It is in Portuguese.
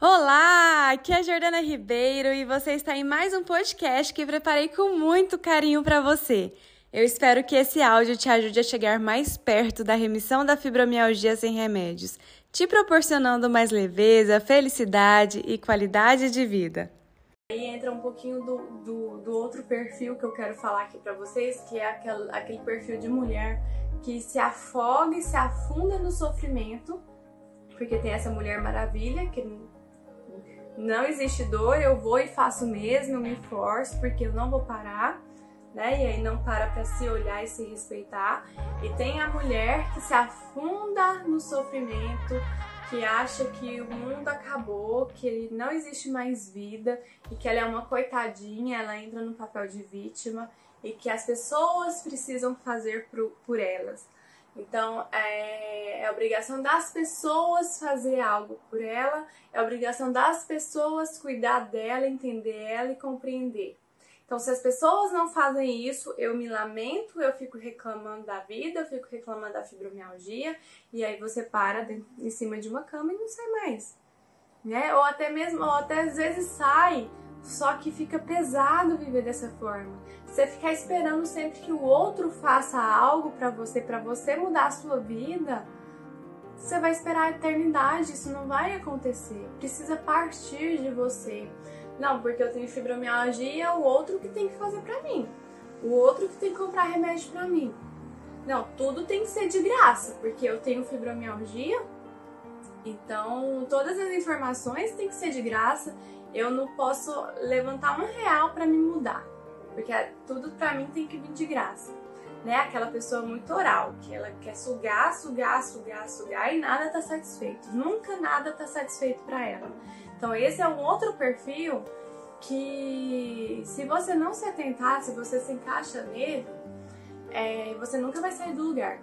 Olá, aqui é a Jordana Ribeiro e você está em mais um podcast que preparei com muito carinho para você. Eu espero que esse áudio te ajude a chegar mais perto da remissão da fibromialgia sem remédios, te proporcionando mais leveza, felicidade e qualidade de vida. Aí entra um pouquinho do, do, do outro perfil que eu quero falar aqui para vocês, que é aquele, aquele perfil de mulher que se afoga e se afunda no sofrimento, porque tem essa mulher maravilha que não existe dor, eu vou e faço mesmo, eu me forço porque eu não vou parar, né? E aí não para para se olhar e se respeitar. E tem a mulher que se afunda no sofrimento, que acha que o mundo acabou, que não existe mais vida e que ela é uma coitadinha, ela entra no papel de vítima e que as pessoas precisam fazer por, por elas. Então, é, é obrigação das pessoas fazer algo por ela, é obrigação das pessoas cuidar dela, entender ela e compreender. Então, se as pessoas não fazem isso, eu me lamento, eu fico reclamando da vida, eu fico reclamando da fibromialgia, e aí você para em cima de uma cama e não sai mais. Né? Ou até mesmo, ou até às vezes sai, só que fica pesado viver dessa forma. Você ficar esperando sempre que o outro faça algo para você, para você mudar a sua vida, você vai esperar a eternidade, isso não vai acontecer. Precisa partir de você. Não, porque eu tenho fibromialgia, é o outro que tem que fazer para mim. O outro que tem que comprar remédio para mim. Não, tudo tem que ser de graça, porque eu tenho fibromialgia, então todas as informações têm que ser de graça eu não posso levantar um real para me mudar, porque tudo para mim tem que vir de graça. Né? Aquela pessoa muito oral, que ela quer sugar, sugar, sugar, sugar e nada tá satisfeito. Nunca nada tá satisfeito para ela. Então esse é um outro perfil que se você não se atentar, se você se encaixa nele, é, você nunca vai sair do lugar.